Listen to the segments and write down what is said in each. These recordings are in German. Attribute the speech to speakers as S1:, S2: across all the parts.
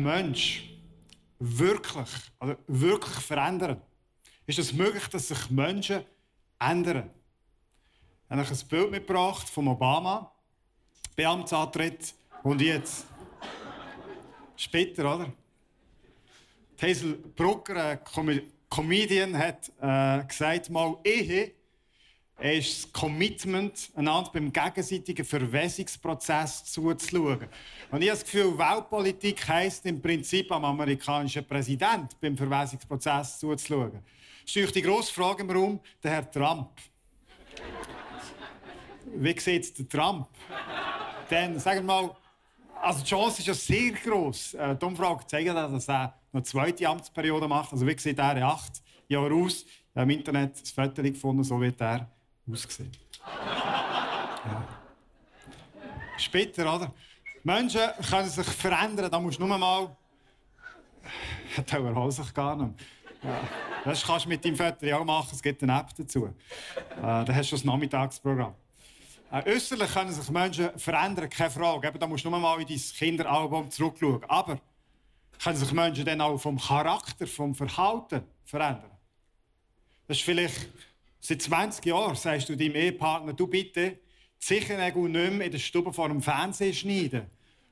S1: Kann sich ein Mensch wirklich, also wirklich verändern? Ist es möglich, dass sich Menschen ändern? Ich habe ein Bild mitgebracht von Obama, Beamtsantritt und jetzt. Später, oder? Hazel Brucker, ein Com Comedian, hat äh, gesagt, mal Ehe ist das Commitment, einander beim gegenseitigen Verwässungsprozess zuzuschauen. Und ich habe das Gefühl, Weltpolitik heisst im Prinzip am amerikanischen Präsident beim Verwässungsprozess zuzuschauen. Ist die grosse Frage im Raum, der Herr Trump. Wie sieht der Trump? Dann, sagen wir mal, also die Chance ist ja sehr gross. Äh, die Umfrage zeigt, dass er noch eine zweite Amtsperiode macht. Also wie sieht er in acht Jahren aus? Ich habe im Internet ein Foto gefunden, so wird er ausgesehen. ja. Später, oder? Menschen können sich verändern, da musst du nur mal. Da überholt sich gar nicht. Ja. Das kannst du mit deinem Vater auch machen, es gibt eine App dazu. Äh, da hast du das Nachmittagsprogramm. Äh, äußerlich können sich Menschen verändern, keine Frage. Eben, da musst du nur mal in dein Kinderalbum zurückschauen. Aber können sich Menschen dann auch vom Charakter, vom Verhalten verändern? Das ist vielleicht Seit 20 Jahren sagst du deinem Ehepartner, du bitte, Sichernägel nicht mehr in der Stube vor dem Fernseher schneiden.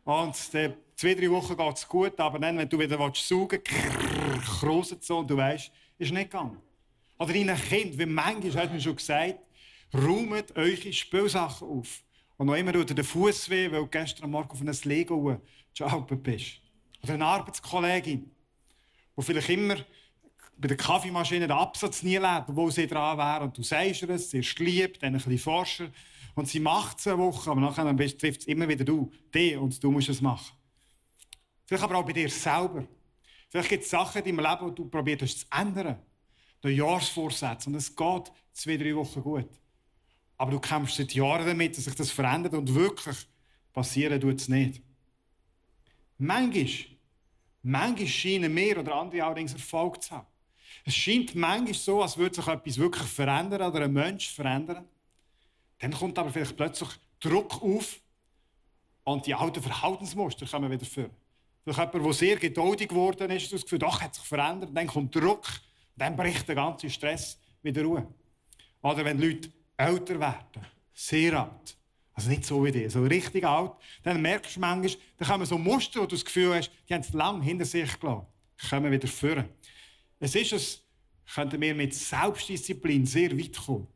S1: Und zwei, drei Wochen geht es gut, aber dann, wenn du wieder saugen willst, kroset so und du weißt, ist nicht gegangen. Oder deinen Kind, wie manchmal du mir schon gesagt, räumt eure Spielsachen auf. Und noch immer tut der Fuß weh, weil du gestern Morgen auf einem Lego gejumpt bist. Oder eine Arbeitskollegin, die vielleicht immer bei der Kaffeemaschine den Absatz nie lebt, wo sie dran wäre. Und du sagst ihr es, sie ist geliebt, dann ein bisschen forscher. Und sie macht es eine Woche, aber nachher trifft es immer wieder du, die, und du musst es machen. Vielleicht aber auch bei dir selber. Vielleicht gibt es Sachen in deinem Leben, die du probierst zu ändern. Der Jahresvorsatz. Und es geht zwei, drei Wochen gut. Aber du kämpfst seit Jahren damit, dass sich das verändert und wirklich passieren tut es nicht. Manchmal, manchmal scheinen wir oder andere allerdings Erfolg zu haben. Es scheint manchmal so, als würde sich etwas wirklich verändern oder ein Mensch verändern. Dann kommt aber vielleicht plötzlich Druck auf und die alten Verhaltensmuster kommen wieder vor. Vielleicht jemand, der sehr geduldig geworden ist, das Gefühl, doch, hat sich verändert. Dann kommt Druck, dann bricht der ganze Stress wieder Ruhe. Oder wenn Leute älter werden, sehr alt, also nicht so wie die, so richtig alt, dann merkst du manchmal, da kommen so Muster, wo du das Gefühl hast, die haben es lange hinter sich gelassen, kommen wieder vor. Es ist es, könnten wir mit Selbstdisziplin sehr weit kommen.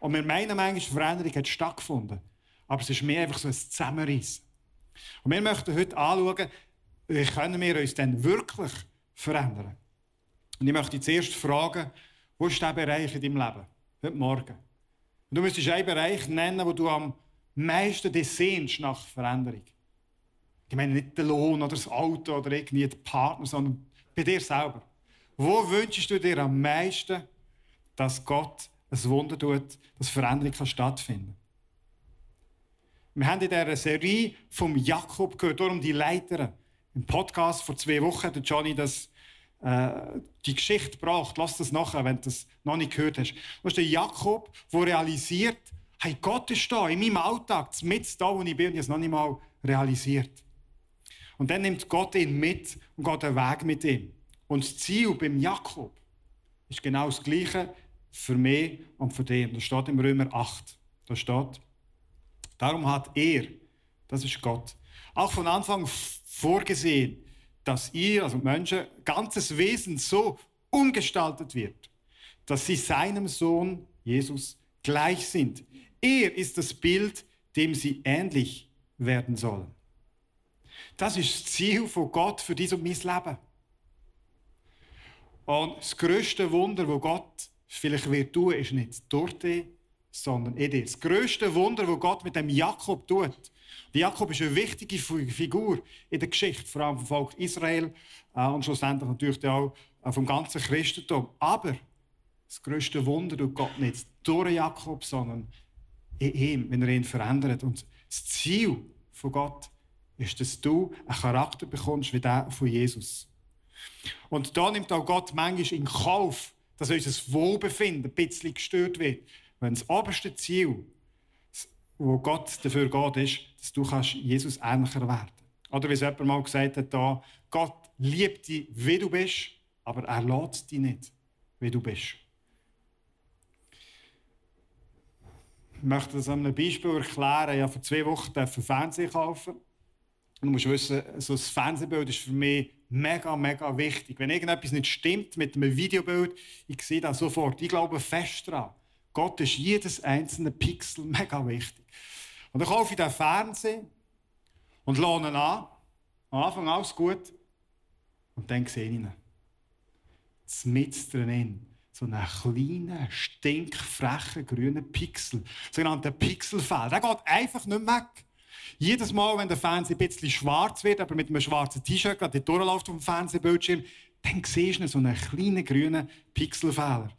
S1: Und wir meinen manchmal, Veränderung hat stattgefunden. Aber es ist mehr einfach so ein Zusammenreißen. Und wir möchten heute anschauen, wie können wir uns denn wirklich verändern. Und ich möchte zuerst fragen, wo ist der Bereich in deinem Leben? Heute Morgen. Und du müsstest einen Bereich nennen, wo du am meisten sehnst nach Veränderung. Ich meine nicht den Lohn oder das Auto oder irgendwie den Partner, sondern bei dir selber. Wo wünschst du dir am meisten, dass Gott ein Wunder tut, dass Veränderung kann stattfinden Wir haben in dieser Serie vom Jakob gehört, darum die Leiter. Im Podcast vor zwei Wochen hat Johnny das, äh, die Geschichte gebracht. Lass das nachher, wenn du das noch nicht gehört hast. Du hast den Jakob, der realisiert, hey, Gott ist da, in meinem Alltag, mit da, wo ich bin, und ich es noch nicht mal realisiert. Und dann nimmt Gott ihn mit und geht einen Weg mit ihm. Und das Ziel beim Jakob ist genau das Gleiche für mich und für dich. Das steht im Römer 8. Da steht, darum hat er, das ist Gott, auch von Anfang vorgesehen, dass ihr, also Menschen, ganzes Wesen so umgestaltet wird, dass sie seinem Sohn Jesus gleich sind. Er ist das Bild, dem sie ähnlich werden sollen. Das ist das Ziel von Gott für dies und mein Leben. Und das größte Wunder, wo Gott vielleicht wird tun, ist nicht durch dich, sondern in dir. Das größte Wunder, wo Gott mit dem Jakob tut. Jakob ist eine wichtige Figur in der Geschichte, vor allem vom Volk Israel äh, und schlussendlich natürlich auch äh, vom ganzen Christentum. Aber das größte Wunder tut Gott nicht durch Jakob, sondern in ihm, wenn er ihn verändert. Und das Ziel von Gott ist, dass du einen Charakter bekommst wie der von Jesus. Und da nimmt auch Gott manchmal in Kauf, dass unser Wohlbefinden ein bisschen gestört wird. Wenn das oberste Ziel, wo Gott dafür geht, ist, dass du Jesus ähnlicher werden Oder wie es jemand mal gesagt hat, da, Gott liebt dich, wie du bist, aber er lässt dich nicht, wie du bist. Ich möchte das an einem Beispiel erklären. Ich habe vor zwei Wochen einen Fernseher kaufen. Du musst wissen, so ein Fernsehbild ist für mich mega, mega wichtig. Wenn irgendetwas nicht stimmt mit einem Videobild, ich sehe das sofort. Ich glaube fest daran. Gott ist jedes einzelne Pixel mega wichtig. Und dann kaufe ich den Fernseher und lohne ihn an. Am Anfang alles gut. Und dann sehe ich ihn. Mit drin so einen kleinen, stinkfrechen grünen Pixel, sogenannten Pixelfeld. Der geht einfach nicht weg. Jedes Mal, wenn der Fernseher ein bisschen schwarz wird, aber mit einem schwarzen T-Shirt gerade durchläuft auf dem Fernsehbildschirm, dann siehst du so einen kleinen grünen Pixelfehler.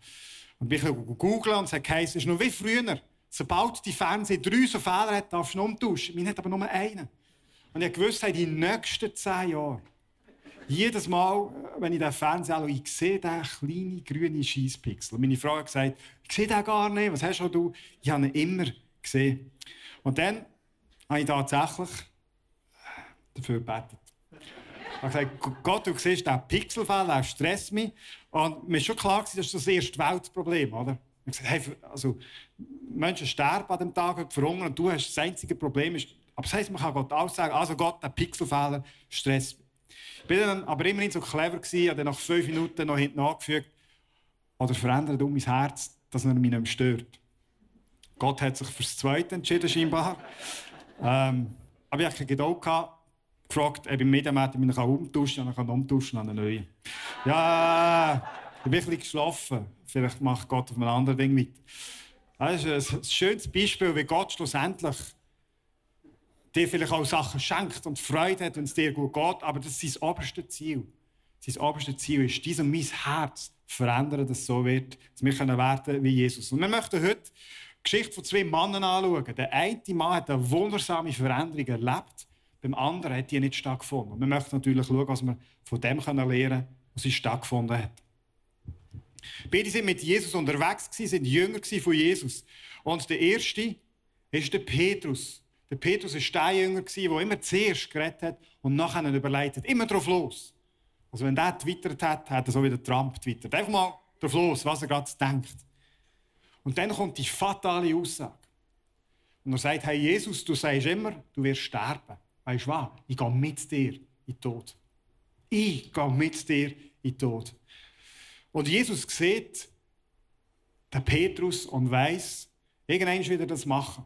S1: Und ich googeln und sage, es ist noch wie früher. Sobald die Fernseher drei so Fehler hat, darfst du ihn umtauschen. Mein hat aber nur einen. Und ich wusste, in den nächsten zehn Jahren jedes Mal, wenn ich den Fernseher anschaue, ich sehe diesen kleinen grünen Scheisspixel. Meine Frau hat gesagt, ich sehe den gar nicht. Was hast du? Ich habe ihn immer gesehen. Und dann habe ich tatsächlich dafür gebetet. Ich habe gesagt, Gott, du siehst diesen Pixelfall, der stresst mich. Und mir ist schon klar, das ist das erste Weltproblem, oder? Ich habe gesagt, hey, also, Menschen sterben an dem Tag, verhungern und du hast das einzige Problem. Ist, aber das heisst, man kann Gott auch sagen, also Gott, der Pixelfehler stresst mich. Ich bin dann aber immerhin so clever gewesen, habe dann nach fünf Minuten noch hinten angefügt, oder verändert um mein Herz, dass er mich nicht mehr stört. Gott hat sich fürs Zweite entschieden, scheinbar. Ähm, aber ich hatte Geduld. Gehabt, gefragt, ob im Mediamarkt mich umtauschen kann. Ich kann umtauschen an einen neuen. Ja, ich bin ein bisschen geschlafen. Vielleicht macht Gott auf einem anderen Ding mit. Das ist ein schönes Beispiel, wie Gott schlussendlich dir vielleicht auch Sachen schenkt und Freude hat, wenn es dir gut geht, aber das ist sein oberstes Ziel. Sein oberstes Ziel ist, dies und mein Herz verändern, dass es so wird, dass wir werden wie Jesus. Und wir möchten heute Geschichte von zwei Männern anschauen. Der eine Mann hat eine wundersame Veränderung erlebt, beim anderen hat die nicht stattgefunden. Und wir möchten natürlich schauen, was wir von dem lernen können, was stattgefunden hat. Beide sind mit Jesus unterwegs, sind Jünger von Jesus. Und der erste ist der Petrus. Der Petrus war der Jünger, der immer zuerst geredet hat und nachher überlegt hat. Immer drauf los. Also wenn der twittert hat, hat er so wie der Trump twittert. Einfach mal drauf los, was er gerade denkt. Und dann kommt die fatale Aussage. Und er sagt, hey Jesus, du sagst immer, du wirst sterben. Weißt du was? Ich gehe mit dir in den Tod. Ich gehe mit dir in den Tod. Und Jesus sieht den Petrus und weiß, irgendwann wieder das machen.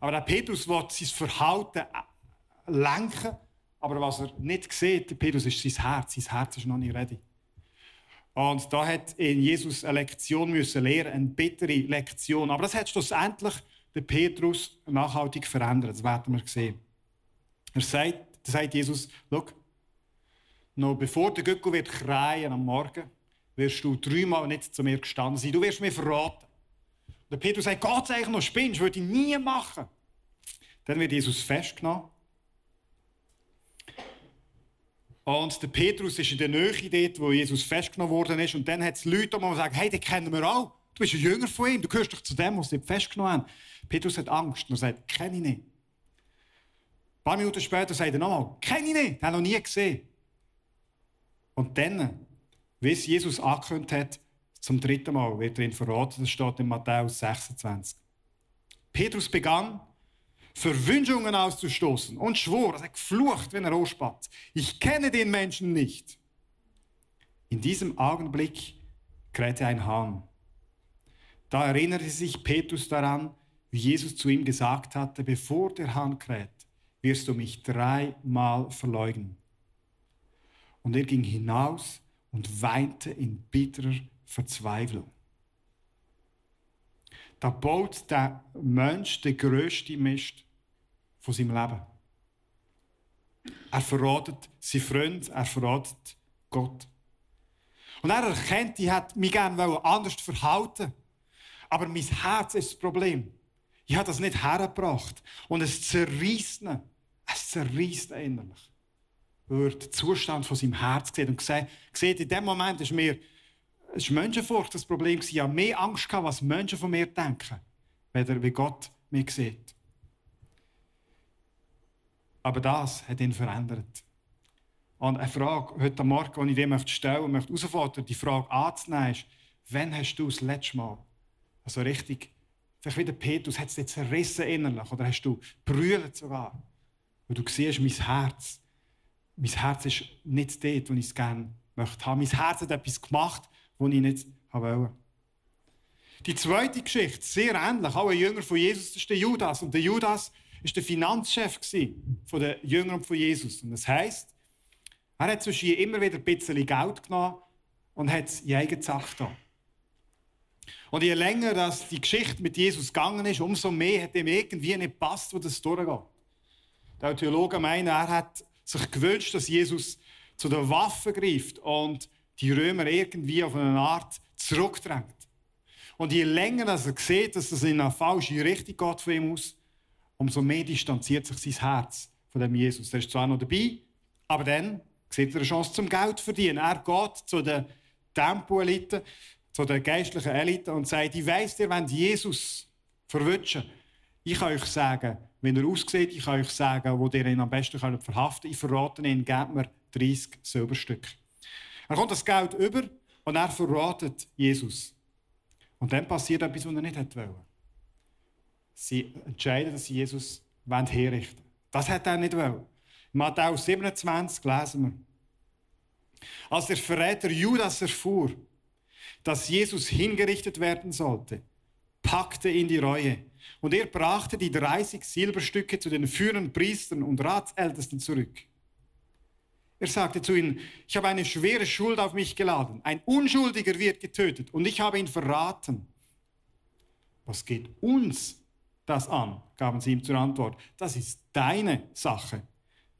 S1: Aber der Petrus will sein Verhalten lenken, aber was er nicht sieht, Petrus ist sein Herz. Sein Herz ist noch nicht ready. Und da hat in Jesus eine Lektion müssen lernen, eine bittere Lektion. Aber das hat schlussendlich den Petrus nachhaltig verändert. Das werden wir sehen. Er sagt, sagt Jesus, schau, noch bevor der Göckel wird kreien am Morgen, wirst du dreimal nicht zu mir gestanden sein. Du wirst mir verraten. Der Petrus sagt, Gott sei noch spinnst, würde ich nie machen. Dann wird Jesus festgenommen. Und der Petrus ist in der Nähe dort, wo Jesus festgenommen worden ist. Und dann hat es Leute, die sagen, hey, den kennen wir auch. Du bist ein Jünger von ihm, du gehörst doch zu dem, was sie festgenommen haben. Petrus hat Angst und er sagt, kenne ich nicht. Ein paar Minuten später sagt er nochmal, kenne ich nicht, den habe noch nie gesehen. Und dann, wie es Jesus angekündigt hat, zum dritten Mal wird er ihn verraten, das steht in Matthäus 26. Petrus begann, Verwünschungen auszustoßen und schwor, er geflucht wie ein Rohspatz. Ich kenne den Menschen nicht. In diesem Augenblick krähte ein Hahn. Da erinnerte sich Petrus daran, wie Jesus zu ihm gesagt hatte, bevor der Hahn kräht, wirst du mich dreimal verleugnen. Und er ging hinaus und weinte in bitterer Verzweiflung. Da baut der Mensch den grössten Mist von seinem Leben. Er verratet seinen Freund, er verratet Gott. Und er erkennt, ich hätte mich gerne anders verhalten Aber mein Herz ist das Problem. Ich habe das nicht hergebracht. Und es zerreißt ihn. Es zerreißt innerlich. Weil er den Zustand von seinem Herz sieht und sieht, in dem Moment ist mir es war Menschenfurcht das Problem. Ich hatte mehr Angst, was Menschen von mir denken, weder wie Gott mich sieht. Aber das hat ihn verändert. Und eine Frage heute Morgen, die ich dir möchte stellen möchte, herausfordern, die Frage anzunehmen, ist, wann hast du das letzte Mal, also richtig, vielleicht wieder Petrus, hat es dich zerrissen innerlich, oder hast du brüllt sogar, weil du siehst, mein Herz, mein Herz ist nicht dort, wo ich es gerne möchte haben. Mein Herz hat etwas gemacht, was ich nicht wollte. Die zweite Geschichte, sehr ähnlich, auch ein Jünger von Jesus, das ist der Judas. Und der Judas war der Finanzchef von den Jüngern von Jesus. Und das heisst, er hat zwischen immer wieder ein bisschen Geld genommen und hat es in eigene Sache getan. Und je länger dass die Geschichte mit Jesus gegangen ist, umso mehr hat ihm irgendwie nicht gepasst, wo das durchgeht. Der Theologen meinen, er hat sich gewünscht, dass Jesus zu den Waffen greift und die Römer irgendwie auf eine Art zurückdrängt. Und je länger dass er sieht, dass das in eine falsche Richtung geht von ihm aus, umso mehr distanziert sich sein Herz von dem Jesus. Er ist zwar noch dabei, aber dann sieht er eine Chance zum Geld verdienen. Er geht zu den Tempo-Eliten, zu den geistlichen Eliten und sagt, ich weiss, ihr wollt Jesus verwünschen. Ich kann euch sagen, wenn er aussieht, ich kann euch sagen, wo ihr ihn am besten verhaften könnt. Ich verrate ihn, gebt mir 30 Silberstücke. Er kommt das Geld über und er verratet Jesus. Und dann passiert etwas, was er nicht wollte. Sie entscheiden, dass sie Jesus herrichten wollen. Das hat er nicht wollen. Matthäus 27 lesen wir. Als der Verräter Judas erfuhr, dass Jesus hingerichtet werden sollte, packte ihn die Reue. Und er brachte die 30 Silberstücke zu den führenden Priestern und Ratsältesten zurück. Er sagte zu ihnen, ich habe eine schwere Schuld auf mich geladen. Ein Unschuldiger wird getötet und ich habe ihn verraten. Was geht uns das an? gaben sie ihm zur Antwort. Das ist deine Sache.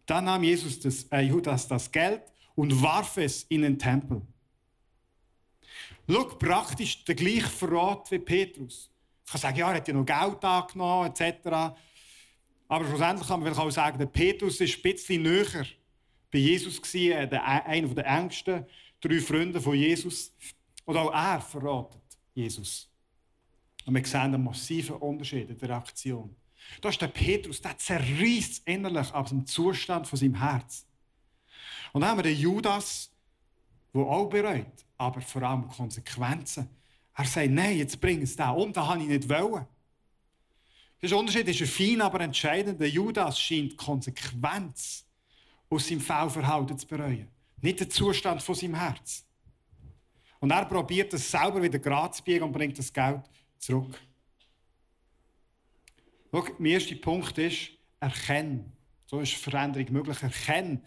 S1: Dann nahm Jesus das, äh, Judas das Geld und warf es in den Tempel. Schau, praktisch der gleiche Verrat wie Petrus. Ich kann sagen, ja, er hat ja noch Geld angenommen, etc. Aber schlussendlich kann man auch sagen, der Petrus ist ein bisschen näher bei Jesus gewesen, äh, einer der engsten drei Freunde von Jesus. Und auch er verratet Jesus. Und wir sehen einen massiven Unterschied in der Reaktion. Da ist der Petrus, der zerreißt innerlich aus dem Zustand von seinem Herz. Und dann haben wir den Judas, der auch bereut, aber vor allem Konsequenzen. Er sagt, nein, jetzt bring es da um, das habe ich nicht wollen. Der Unterschied ist fein, aber entscheidend. Der Judas scheint Konsequenz aus seinem Fehlverhalten zu bereuen. Nicht den Zustand von seinem Herz. Und er probiert es selber wieder gerade zu biegen und bringt das Geld zurück. Schau, mein erster Punkt ist, erkennen. So ist Veränderung möglich. Erkennen,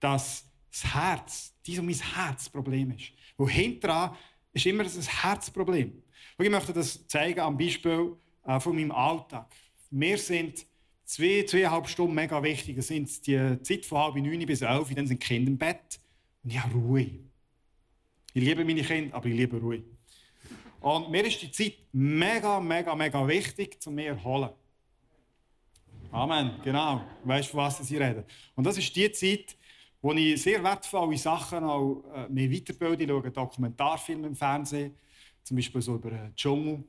S1: dass das Herz, dies und mein Herzproblem ist. Wo hinterher ist immer ein Herzproblem. ich möchte das zeigen am Beispiel äh, von meinem Alltag. Wir sind zwei, zweieinhalb Stunden mega wichtig. Das sind die Zeit von halb neun bis elf, dann sind die Kinder im Bett. Und ich habe Ruhe. Ich liebe meine Kinder, aber ich liebe Ruhe. Und mir ist die Zeit mega, mega, mega wichtig, zu mir erholen. Amen, genau. Weißt du, von was ich rede? Und das ist die Zeit, wo ich sehr wertvolle Sachen auch äh, mehr weiterbilde. Ich schaue Dokumentarfilme im Fernsehen, zum Beispiel so über den Dschungel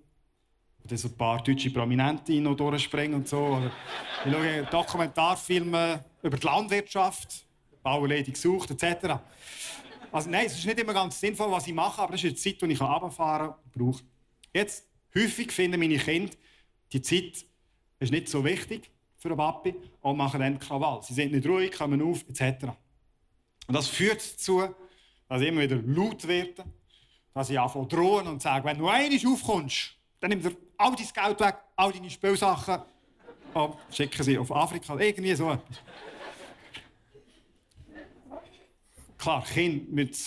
S1: wo so ein paar deutsche Prominente noch durchspringen und so. Oder ich schaue Dokumentarfilme über die Landwirtschaft, Bauerledig gesucht etc. Also nein, es ist nicht immer ganz sinnvoll, was ich mache, aber das ist eine Zeit, die ich runterfahren brauche. Jetzt, häufig finden meine Kinder, die Zeit ist nicht so wichtig für einen Papi und machen dann Krawall. Sie sind nicht ruhig, kommen auf etc. Und das führt dazu, dass ich immer wieder laut werde, dass ich anfange drohen und sage, wenn du einmal aufkommst, Dann nimmt er all dein Geld weg, all deine Spielsachen und schicken sie auf Afrika. Irgendwie so etwas. Klar, Kind mit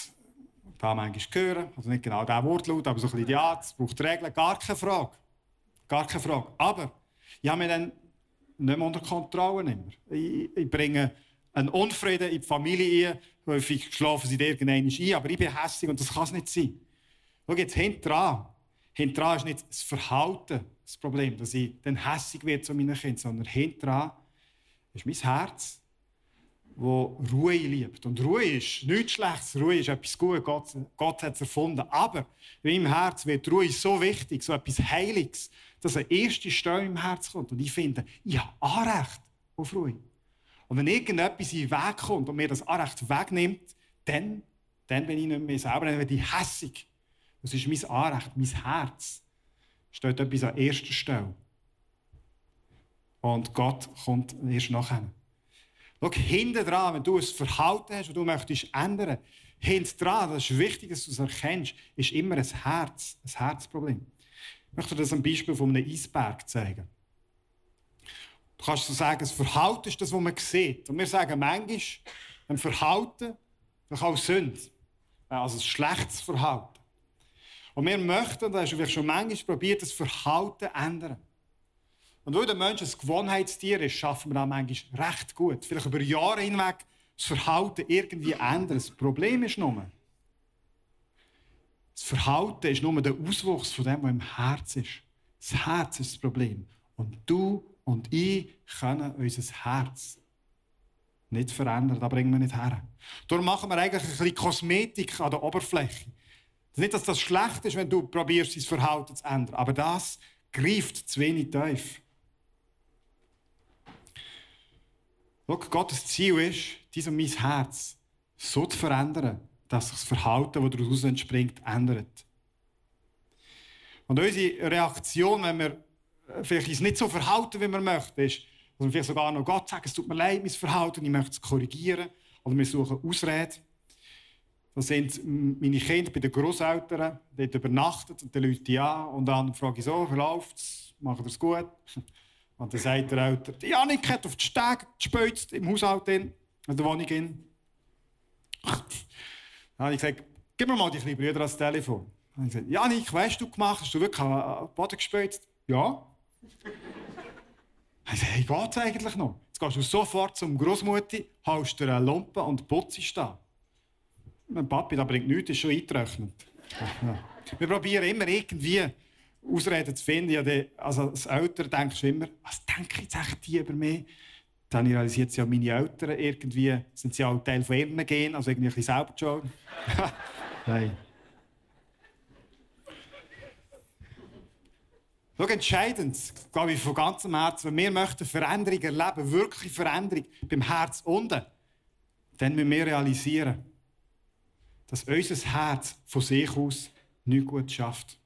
S1: da manchmal hören, also nicht genau der Wortlaut, aber so ein bisschen Art, es braucht Regeln, gar keine Frage. Gar keine Frage. Aber ich habe mich dann nicht mehr unter Kontrolle. Immer. Ich, ich bringe einen Unfrieden in die Familie ein. Häufig schlafen sie irgendwann ein, aber ich bin hässlich und das kann es nicht sein. Schau jetzt hinterher. Hinterher ist nicht das Verhalten das Problem, dass ich dann hässlich werde zu meinen Kindern, sondern hinterher ist mein Herz, wo Ruhe liebt. Und Ruhe ist nichts Schlechtes, Ruhe ist etwas Gutes, Gott, Gott hat es erfunden. Aber in meinem Herz wird Ruhe so wichtig, so etwas Heiliges, dass eine erste Stelle im Herz kommt. Und ich finde, ich habe Anrecht auf Ruhe. Und wenn irgendetwas in den Weg kommt und mir das Anrecht wegnimmt, dann, dann bin ich nicht mehr selber, dann werde ich hässig. Das ist mein Anrecht, mein Herz. Steht etwas an erster Stelle. Und Gott kommt erst nachher. Schau, hinten dran, wenn du ein Verhalten hast, das du möchtest ändern, hinten dran, das ist wichtig, dass du es erkennst, ist immer ein Herz, ein Herzproblem. Ich möchte dir das am Beispiel von einem Eisberg zeigen. Du kannst so sagen, das Verhalten ist das, was man sieht. Und wir sagen manchmal, ein Verhalten das kann auch Sünde. Also ein schlechtes Verhalten. Und wir möchten, das hast du vielleicht schon manchmal probiert, das Verhalten ändern. Und weil der Mensch ein Gewohnheitstier ist, schaffen wir das manchmal recht gut. Vielleicht über Jahre hinweg das Verhalten irgendwie ändern. Das Problem ist nur, das Verhalten ist nur der Auswuchs von dem, was im Herz ist. Das Herz ist das Problem. Und du und ich können unser Herz nicht verändern. Da bringen wir nicht her. Darum machen wir eigentlich ein bisschen Kosmetik an der Oberfläche. Das ist nicht, dass das schlecht ist, wenn du probierst, dein Verhalten zu ändern. Aber das greift zu wenig tief. Schau, Gottes Ziel ist, dies und mein Herz so zu verändern, dass sich das Verhalten, das daraus entspringt, ändert. Und unsere Reaktion, wenn wir vielleicht uns nicht so verhalten, wie wir möchten, ist, dass wir vielleicht sogar noch Gott sagen, es tut mir leid, mein Verhalten, ich möchte es korrigieren. Oder wir suchen Ausrede. Das sind meine Kinder bei den Großeltern, dort übernachtet und dann Leute ja und dann frage ich so, wie läuft es, macht es gut? Und dann sagt der Älter, die Janik hat auf die Stege gespült im Haushalt, in, der Wohnung. In. Dann habe ich gesagt, gib mir mal die kleinen Brüder ans Telefon. Dann habe ich gesagt, Janik, weißt du gemacht? Hast du wirklich am Boden gespült? Ja. Ich sagte, hey, geht's eigentlich noch? Jetzt gehst du sofort zum Großmutter, haust dir eine Lumpe und putzt da. Mein Papi, das bringt nichts, ist schon eingerechnet. Wir probieren immer irgendwie Ausreden zu finden. Also als Eltern denkst du immer, was denken jetzt echt die über mich? Dann realisiert sie ja, meine Eltern irgendwie sind sie auch Teil von ihren Genen, also irgendwie ein bisschen selber schon. Nein. Schau, entscheidend, glaube ich, von ganzem Herzen, wenn wir möchten Veränderung erleben, wirklich Veränderung beim Herz unten, dann müssen wir realisieren, dass unser Herz von sich aus nichts gut schafft.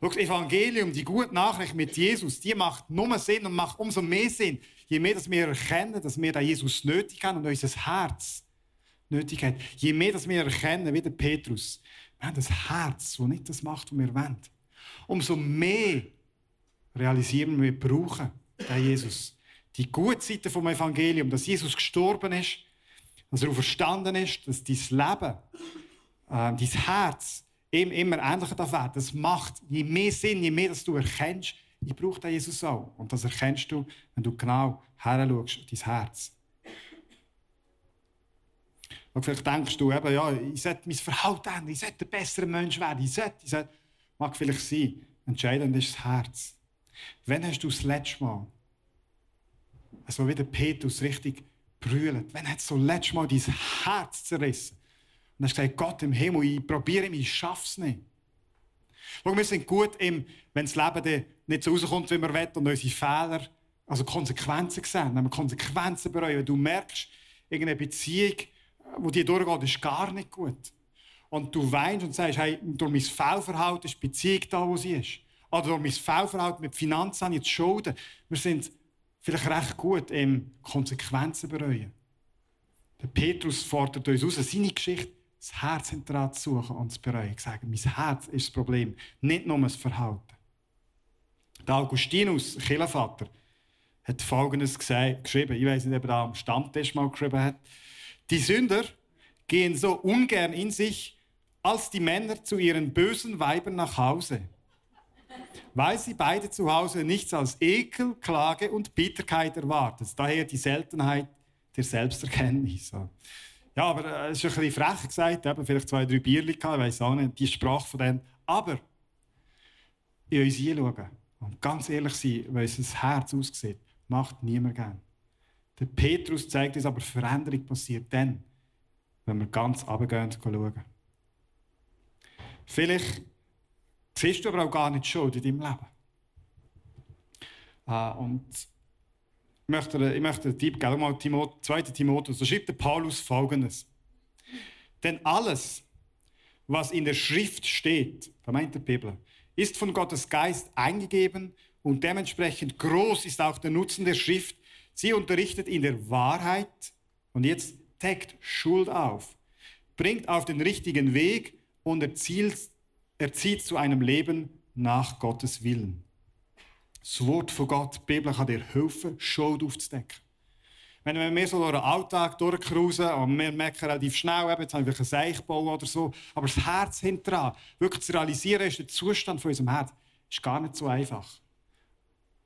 S1: Das Evangelium, die gute Nachricht mit Jesus, die macht nur Sinn und macht umso mehr Sinn, je mehr dass wir erkennen, dass wir da Jesus nötig haben und unser Herz nötig hat. Je mehr dass wir erkennen, wie der Petrus, wir haben das Herz, das nicht das macht, was wir wollen. Umso mehr realisieren wir, wir brauchen den Jesus. Die gute Seite vom Evangelium, dass Jesus gestorben ist, dass er verstanden ist, dass dein Leben, äh, dein Herz ihm immer ähnlicher werden Das macht je mehr Sinn, je mehr dass du erkennst, ich brauche den Jesus auch. Und das erkennst du, wenn du genau her schaust, dein Herz. Und vielleicht denkst du eben, ja, ich sollte mein Verhalten ändern, ich sollte ein besserer Mensch werden, ich sollte, ich sollte. Mag vielleicht sein. Entscheidend ist das Herz. Wann hast du das letzte Mal, also wie der Petrus richtig brüllt, wann hat so das letzte Mal dein Herz zerrissen? Und hast gesagt, Gott im Himmel, ich probiere mich, ich schaffe es nicht. Schau, wir sind gut, im, wenn das Leben nicht so rauskommt, wie wir wollen und unsere Fehler, also Konsequenzen sehen, wenn wir Konsequenzen bereuen, wenn du merkst, irgendeine Beziehung, wo die durchgeht, ist gar nicht gut. Und du weinst und sagst, hey, durch mein Fehlverhalten ist die Beziehung da, wo sie ist. Oder durch mein Fehlverhalten mit Finanzen habe ich jetzt Schulden. Wir sind vielleicht recht gut im Konsequenzen bereuen. Der Petrus fordert uns aus, seine Geschichte das Herz hinterher zu suchen und zu bereuen. Ich sage, mein Herz ist das Problem, nicht nur das Verhalten. Der Augustinus, Kirchenvater, hat Folgendes geschrieben. Ich weiß nicht, ob er da am Stammtisch mal geschrieben hat. Die Sünder gehen so ungern in sich, als die Männer zu ihren bösen Weibern nach Hause, weil sie beide zu Hause nichts als Ekel, Klage und Bitterkeit erwarten. Daher die Seltenheit der Selbsterkenntnis. Ja, aber äh, es ist ein bisschen frech gesagt, eben vielleicht zwei, drei Bierchen gehabt, ich weiß auch nicht, die Sprache von denen. Aber in uns hinschauen und ganz ehrlich sein, wie unser Herz aussieht, macht niemand gern. Der Petrus zeigt uns aber, Veränderung passiert dann, wenn wir ganz runtergehen und schauen. Vielleicht siehst du aber auch gar nicht Schuld in deinem Leben. Ah, und ich möchte, ich möchte Tipp geben, mal Timot, 2. Timotheus, da schreibt der Paulus folgendes. Denn alles, was in der Schrift steht, da meint der Bibel, ist von Gottes Geist eingegeben und dementsprechend groß ist auch der Nutzen der Schrift. Sie unterrichtet in der Wahrheit und jetzt deckt Schuld auf, bringt auf den richtigen Weg und erzielt, erzieht zu einem Leben nach Gottes Willen. Das Wort von Gott, die Bibel, kann dir helfen, Schuld aufzudecken. Wenn wir mehr so durch den Alltag durchcruisen und wir merken relativ schnell, jetzt haben wir einen Seichbau oder so, aber das Herz hinterher, wirklich zu realisieren, ist der Zustand von unserem Herz, ist gar nicht so einfach.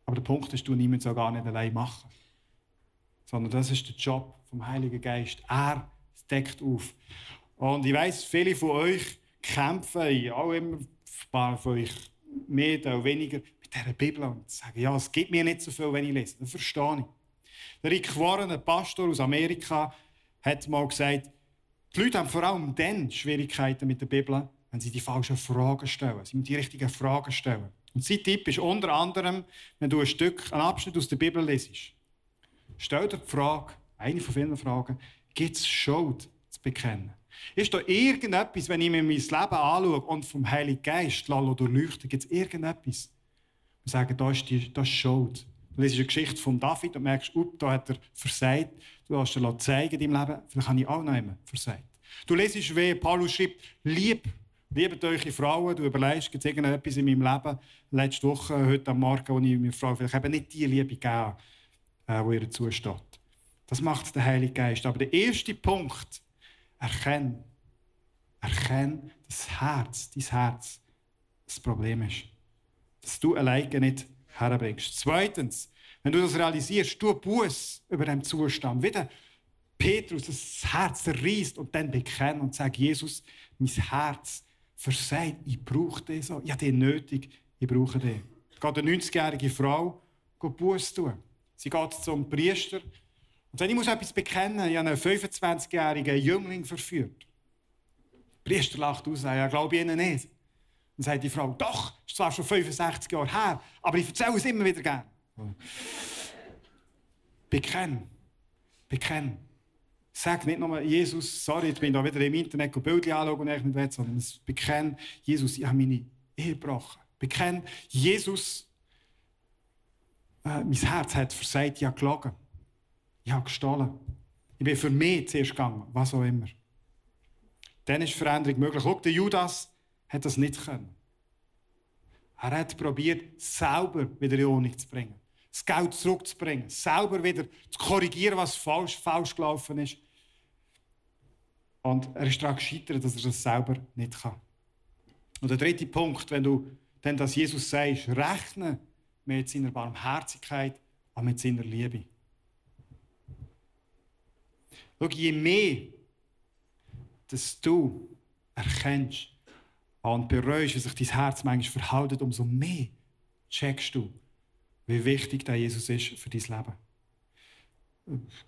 S1: Aber der Punkt ist, du niemand so gar nicht allein machen. Sondern das ist der Job vom Heiligen Geist. Er deckt auf. Und ich weiß, viele von euch kämpfen, auch immer ein paar von euch mehr oder weniger, mit dieser Bibel und sagen, ja, es gibt mir nicht so viel, wenn ich lese. Das verstehe ich. Der Rick Warren, ein Pastor aus Amerika, hat mal gesagt, die Leute haben vor allem dann Schwierigkeiten mit der Bibel, wenn sie die falschen Fragen stellen. Sie müssen die richtigen Fragen stellen. Und sein Tipp ist unter anderem, wenn du ein Stück, einen Abschnitt aus der Bibel lesest, stell dir die Frage, eine von vielen Fragen, gibt es Schuld zu bekennen? Ist da irgendetwas, wenn ich mir mein Leben anschaue und vom Heiligen Geist durchleuchte, gibt es irgendetwas? Wir sagen, da ist, die, da ist Schuld. Du liest eine Geschichte von David und merkst, up, da hat er versagt. Du hast dir zeigen in deinem Leben, vielleicht habe ich auch noch immer versagt. Du lesest, wie Paulus schreibt, lieb, liebt eure Frauen. Du überlegst, gibt es irgendetwas in meinem Leben, letzte Woche, heute am Morgen, wo ich mir frage, vielleicht eben nicht die Liebe gegeben, äh, die ihr zusteht. Das macht der Heilige Geist. Aber der erste Punkt, erkenn, erkenn, das Herz, dein Herz, das Problem ist. Dass du alleine nicht herbringst. Zweitens, wenn du das realisierst, du Buß über dem Zustand. Wieder Petrus das Herz zerreißt und dann bekennt und sagt, Jesus, mein Herz versagt, ich brauche den so. Habe den nötig, ich brauche den. Es geht eine 90-jährige Frau Buß tun. Sie geht zum Priester und sagt, ich muss etwas bekennen, ich habe einen 25-jährigen Jüngling verführt. Der Priester lacht aus, ja, glaube ich Ihnen nicht. Dann sagt die Frau, doch, ist zwar schon 65 Jahre her, aber ich erzähle es immer wieder gerne. Bekenn. Bekenn. Sag nicht nur, Jesus, sorry, ich bin da wieder im Internet Bilder anschauen und ich nicht will, sondern bekenn, Jesus, ich habe meine Ehe gebrochen. Bekenn, Jesus, äh, mein Herz hat versagt, ich habe gelogen. Ich habe gestohlen. Ich bin für mich zuerst gegangen, was auch immer. Dann ist Veränderung möglich. Schau, der Judas hat das nicht können. Er hat probiert, selber wieder in Ordnung zu bringen. Das Geld zurückzubringen. Selber wieder zu korrigieren, was falsch, falsch gelaufen ist. Und er ist daran gescheitert, dass er das selber nicht kann. Und der dritte Punkt, wenn du dann das Jesus sagst, rechne mit seiner Barmherzigkeit und mit seiner Liebe. Schau, je mehr, dass du erkennst, und bereust, wie sich dein Herz manchmal verhält, umso mehr checkst du, wie wichtig der Jesus ist für dein Leben.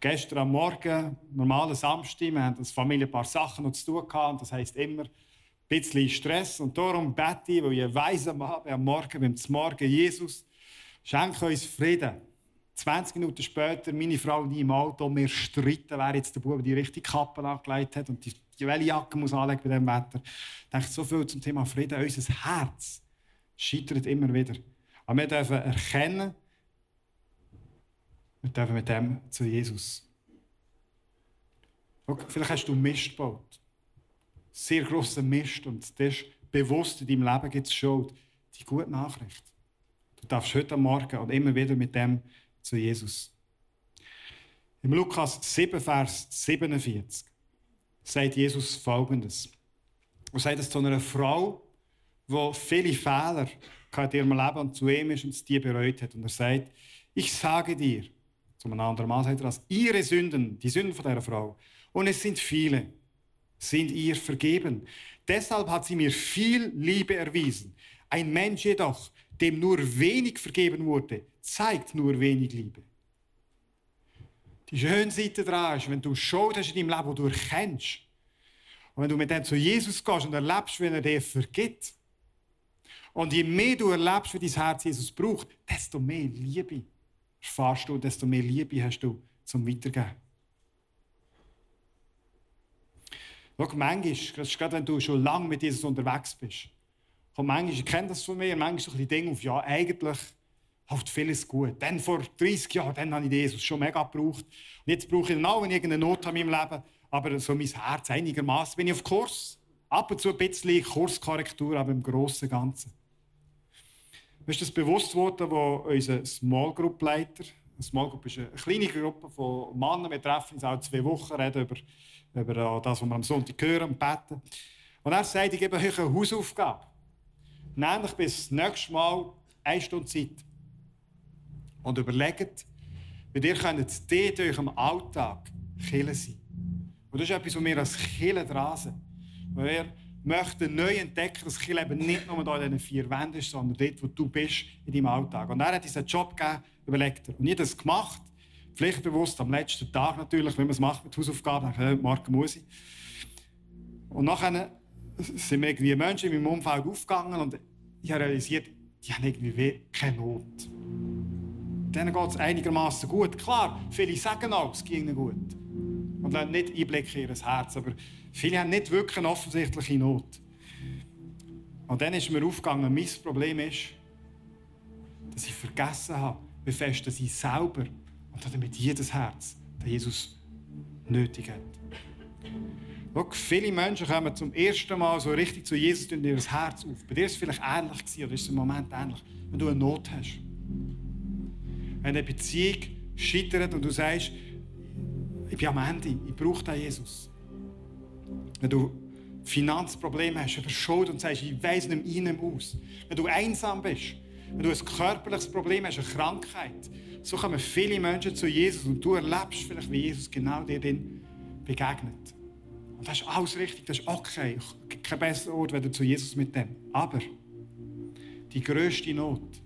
S1: Gestern am Morgen, normaler Samstag, wir haben als Familie ein paar Sachen noch zu tun gehabt, das heisst immer ein bisschen Stress und darum bete ich, weil ich weiss am am Morgen, beim Morgen, Jesus, schenke uns Frieden. 20 Minuten später, meine Frau nie im Auto, wir streiten, wer jetzt der Bub die richtige Kappe angelegt hat und die die welche Jacke muss anlegen bei diesem Wetter. Ich denke so viel zum Thema Frieden. Unser Herz scheitert immer wieder. Aber wir dürfen erkennen, wir dürfen mit dem zu Jesus. Okay, vielleicht hast du Mist gebaut. Sehr grosser Mist. Und das ist bewusst, in deinem Leben gibt es Schuld. Die gute Nachricht. Du darfst heute Morgen und immer wieder mit dem zu Jesus. Im Lukas 7, Vers 47 sagt Jesus Folgendes. Er sagt es zu einer Frau, die viele Fehler in ihrem Leben und zu ihm ist und die bereut hat. Und er sagt, ich sage dir, zu einem anderen Mal sagt er das, ihre Sünden, die Sünden von dieser Frau, und es sind viele, sind ihr vergeben. Deshalb hat sie mir viel Liebe erwiesen. Ein Mensch jedoch, dem nur wenig vergeben wurde, zeigt nur wenig Liebe. Die schöne Seite daran ist, wenn du Schuld hast in deinem Leben, die du erkennst, und wenn du mit dem zu Jesus gehst und erlebst, wie er dir vergibt, und je mehr du erlebst, wie dein Herz Jesus braucht, desto mehr Liebe erfährst du, desto mehr Liebe hast du zum Weitergeben. Schau, manchmal, das ist gerade wenn du schon lange mit Jesus unterwegs bist, kommt manchmal, ich kenne das von mir, manchmal so ein Ding auf, ja, eigentlich läuft vieles gut. Dann vor 30 Jahren, dann habe ich Jesus schon mega gebraucht. Und jetzt brauche ich ihn auch, wenn ich irgendeine Not habe in meinem Leben. Aber so mein Herz einigermaßen bin ich auf Kurs. Ab und zu ein bisschen Kurskorrektur, aber im Großen und Ganzen. Mir ist das bewusst worden, wo unser Small Group Leiter, eine Small Group ist eine kleine Gruppe von Männern, wir treffen uns auch zwei Wochen, reden über, über das, was wir am Sonntag hören und beten. Und er sagt, ich gebe euch eine Hausaufgabe. Nämlich bis nächstes Mal eine Stunde Zeit. Und überlegt, wie ihr könnt dort in eurem Alltag Kille sein. Und das ist etwas, was wir als Kille dran sind. Wir möchten neu entdecken, dass Kille eben nicht nur in diesen vier Wänden ist, sondern dort, wo du bist in deinem Alltag. Und er hat diesen Job gegeben, überlegt er. Und ich habe das gemacht, pflichtbewusst, am letzten Tag natürlich, wenn man es macht mit Hausaufgaben, dann morgen muss ich. Und nachher sind mir irgendwie Menschen in meinem Umfeld aufgegangen und ich habe realisiert, die haben irgendwie keine Not. Denen geht es einigermaßen gut. Klar, viele sagen auch, es ging ihnen gut. Und lassen nicht Einblick in ihr Herz. Aber viele haben nicht wirklich eine offensichtliche Not. Und dann ist mir aufgegangen, mein Problem ist, dass ich vergessen habe, wie fest ich selber und damit jedes Herz, den Jesus nötig hat. Schau, viele Menschen kommen zum ersten Mal so richtig zu Jesus und ihr Herz auf. Bei dir war es vielleicht ähnlich gewesen, oder ist es im Moment ähnlich, wenn du eine Not hast. Wenn eine Beziehung scheitert und du sagst, ich bin am Ende, ich brauche den Jesus. Wenn du Finanzprobleme hast, über Schuld und sagst, ich weiß nicht mehr in aus. Wenn du einsam bist, wenn du ein körperliches Problem hast, eine Krankheit, so kommen viele Menschen zu Jesus und du erlebst vielleicht, wie Jesus genau dir dann begegnet. Und das ist alles richtig, das ist okay. Kein besserer Ort, wenn du zu Jesus mit dem. Aber die grösste Not,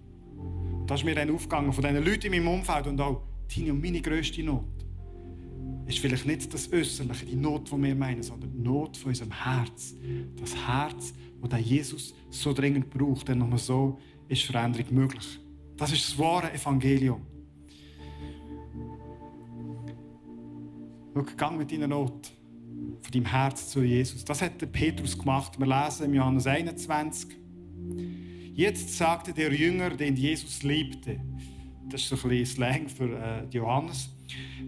S1: das ist mir dann aufgegangen von diesen Leuten in meinem Umfeld und auch deine und meine grösste Not, ist vielleicht nicht das Äußerliche, die Not, die wir meinen, sondern die Not von unserem Herz. Das Herz, das Jesus so dringend braucht, denn nur so ist Veränderung möglich. Das ist das wahre Evangelium. Schau, gang mit deiner Not von deinem Herz zu Jesus. Das hat der Petrus gemacht. Wir lesen im Johannes 21. Jetzt sagte der Jünger, den Jesus liebte, das ist ein bisschen Slang für äh, Johannes,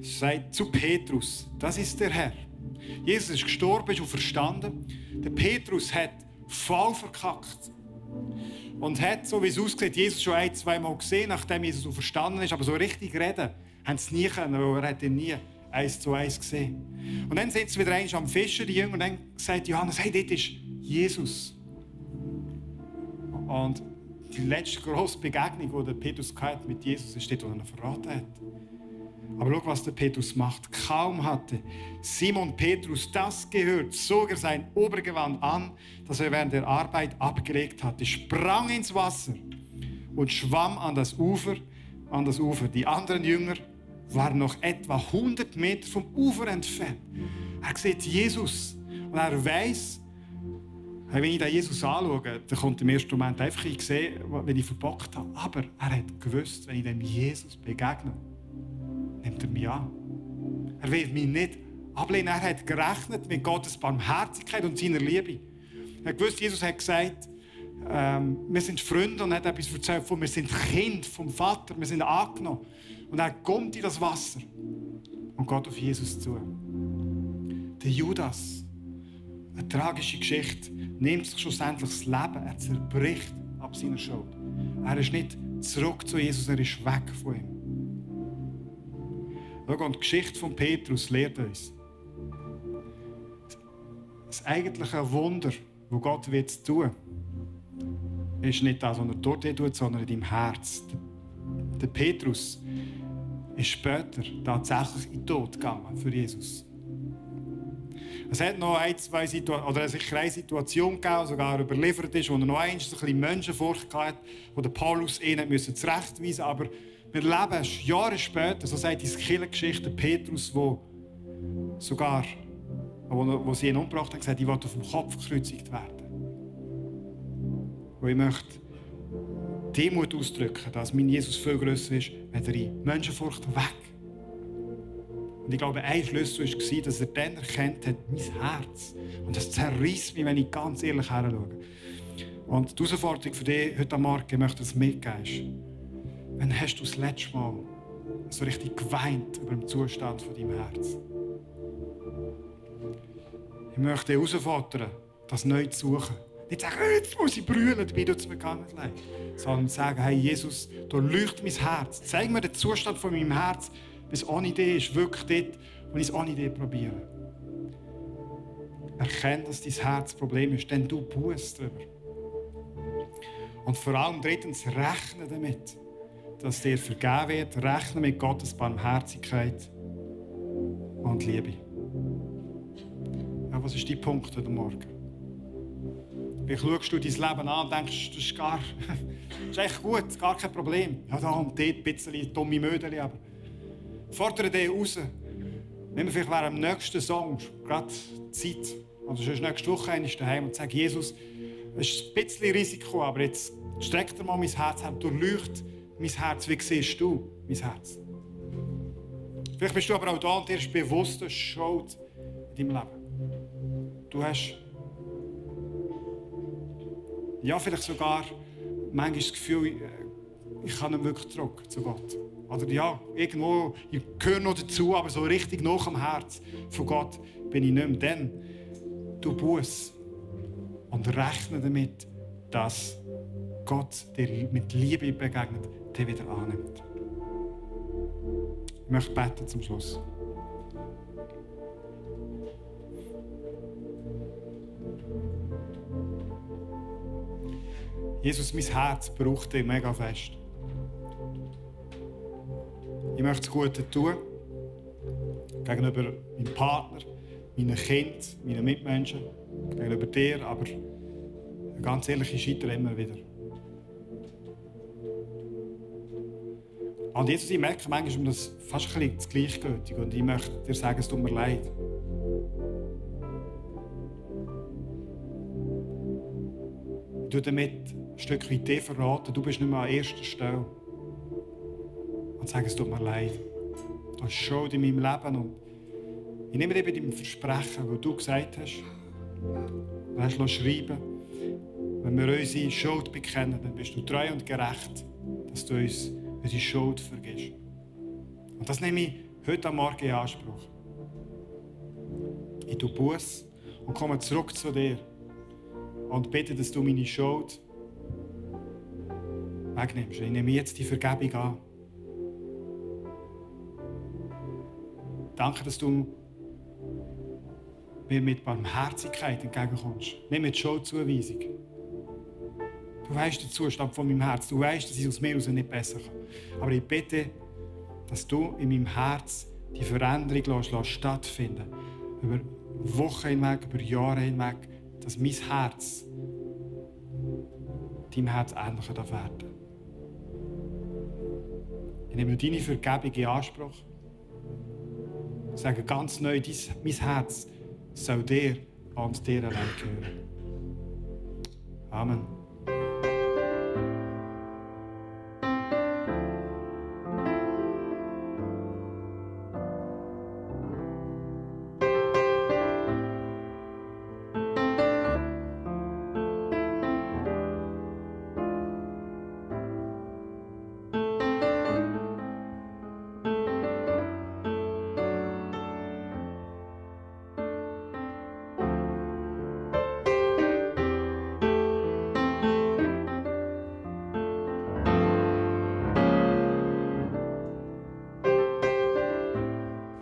S1: sagt zu Petrus, das ist der Herr. Jesus ist gestorben, ist und verstanden. Der Petrus hat voll verkackt. Und hat, so wie es aussieht, Jesus schon ein, zwei Mal gesehen, nachdem Jesus verstanden ist, aber so richtig reden, haben sie nie können, weil er hat ihn nie eins zu eins gesehen. Und dann sind sie wieder eins am Fischen, die Jünger, und dann sagt Johannes, hey, dort ist Jesus. Und die letzte grosse Begegnung, die Petrus mit Jesus ist dort, wo er ihn verraten hat. Aber schau, was der Petrus macht. Kaum hatte Simon Petrus das gehört, zog er sein Obergewand an, das er während der Arbeit abgelegt hatte, sprang ins Wasser und schwamm an das Ufer. An das Ufer. Die anderen Jünger war noch etwa 100 Meter vom Ufer entfernt. Er sieht Jesus und er weiß, wenn ich Jesus anschaue, dann kommt im ersten Moment einfach, ich sehe, wenn ich verbockt habe. Aber er hat gewusst, wenn ich dem Jesus begegne, nimmt er mich an. Er wird mich nicht ablehnen. Er hat gerechnet mit Gottes Barmherzigkeit und seiner Liebe. Er gewusst, Jesus hat gesagt, ähm, wir sind Freunde und hat etwas erzählt von, wir sind Kind vom Vater, wir sind angenommen. Und er kommt in das Wasser und geht auf Jesus zu. Der Judas, eine tragische Geschichte, nimmt sich schlussendlich das Leben. Er zerbricht ab seiner Schuld. Er ist nicht zurück zu Jesus, er ist weg von ihm. Schau, und die Geschichte von Petrus lehrt uns, das eigentliche Wunder, das Gott wird tun ist nicht das, was er dort tut, sondern in deinem Herz. Der Petrus ist später tatsächlich in den Tod gegangen für Jesus. Es hat noch ein, zwei Situationen, oder sicher eine Situation gegeben, sogar überliefert ist, wo er noch eins ein bisschen Menschenfurcht hatte, wo der Paulus ihn müssen zurechtweisen Aber wir leben Jahre später, so sagt die Kirchengeschichte Petrus, wo sogar, wo, wo sie ihn umgebracht haben, gesagt, ich wollte auf dem Kopf gekreuzigt werden. Und ich möchte Demut ausdrücken, dass mein Jesus viel größer ist, als in Menschenfurcht weg. Und ich glaube, ein Schlüssel war, dass er dann erkennt hat, mein Herz. Und das zerriss mich, wenn ich ganz ehrlich heranschaue. Und die Herausforderung für dich heute Morgen, ich möchte das mitgeben. Wann hast du das letzte Mal so richtig geweint über den Zustand von deinem Herz? Ich möchte dich herausfordern, das neu zu suchen. Nicht sagen, jetzt muss ich brüllen, dabei tut es mir gar nicht leid. Sondern sagen, hey Jesus, du leucht mein Herz. Zeig mir den Zustand von meinem Herz, bis ohne dich ist wirklich dort, wo ich es ohne dich probiere. Erkenne, dass dein Herz Problem ist, denn du bußt darüber. Und vor allem drittens, rechne damit, dass dir vergeben wird. Rechne mit Gottes Barmherzigkeit und Liebe. Ja, was ist dein Punkt heute Morgen? Wie schaust du dein Leben an und denkst, das ist, gar, das ist echt gut, gar kein Problem. Ja, da und dort ein bisschen dumme Mödel, aber fordere dich raus. Wenn wir vielleicht während dem nächsten Song, gerade Zeit, oder sonst nächste Woche einmal daheim und sag, Jesus, es ist ein bisschen Risiko, aber jetzt streck dir mal mein Herz her, durchleucht mein Herz. Wie siehst du mein Herz? Vielleicht bist du aber auch da und dir ist bewusst, dass Schuld in deinem Leben. Du hast ja, vielleicht sogar manchmal das Gefühl, äh, ich kann nicht wirklich zurück zu Gott. Oder ja, irgendwo, ich gehöre noch dazu, aber so richtig noch am Herz von Gott bin ich nicht mehr. Dann du Buß und rechne damit, dass Gott dir mit Liebe begegnet, dir wieder annimmt. Ich möchte beten zum Schluss. Jesus, mein Herz braucht dich mega fest. Ich möchte das Gute tun. Gegenüber meinem Partner, meinen Kindern, meinen Mitmenschen, gegenüber dir, aber ganz ehrlich, ich scheitere immer wieder. Und Jesus, ich merke manchmal, um das fast ein bisschen gleichgültig und ich möchte dir sagen, es tut mir leid. Ich tue damit ein Stück weit dir verraten, du bist nicht mehr an erster Stelle. Und sagen, es tut mir leid. Du hast Schuld in meinem Leben und ich nehme dir bei deinem Versprechen, das du gesagt hast, du hast schreiben wenn wir unsere Schuld bekennen, dann bist du treu und gerecht, dass du uns unsere Schuld vergisst. Und das nehme ich heute am Morgen in Anspruch. Ich tue Buß und komme zurück zu dir und bitte, dass du meine Schuld wegnimmst. Ich nehme jetzt die Vergebung an. Danke, dass du mir mit Barmherzigkeit entgegenkommst. Nicht mit Schuldzuweisung. Du weißt den Zustand von meinem Herz. Du weißt, dass ich aus mir heraus nicht besser kann. Aber ich bitte, dass du in meinem Herz die Veränderung lässt, lässt stattfinden Über Wochen hinweg, über Jahre hinweg. Dass mein Herz deinem Herz ähnlicher werden ich nehme deine Vergebung in Anspruch. Ich sage ganz neu, mein Herz soll dir und dir allein gehören. Amen.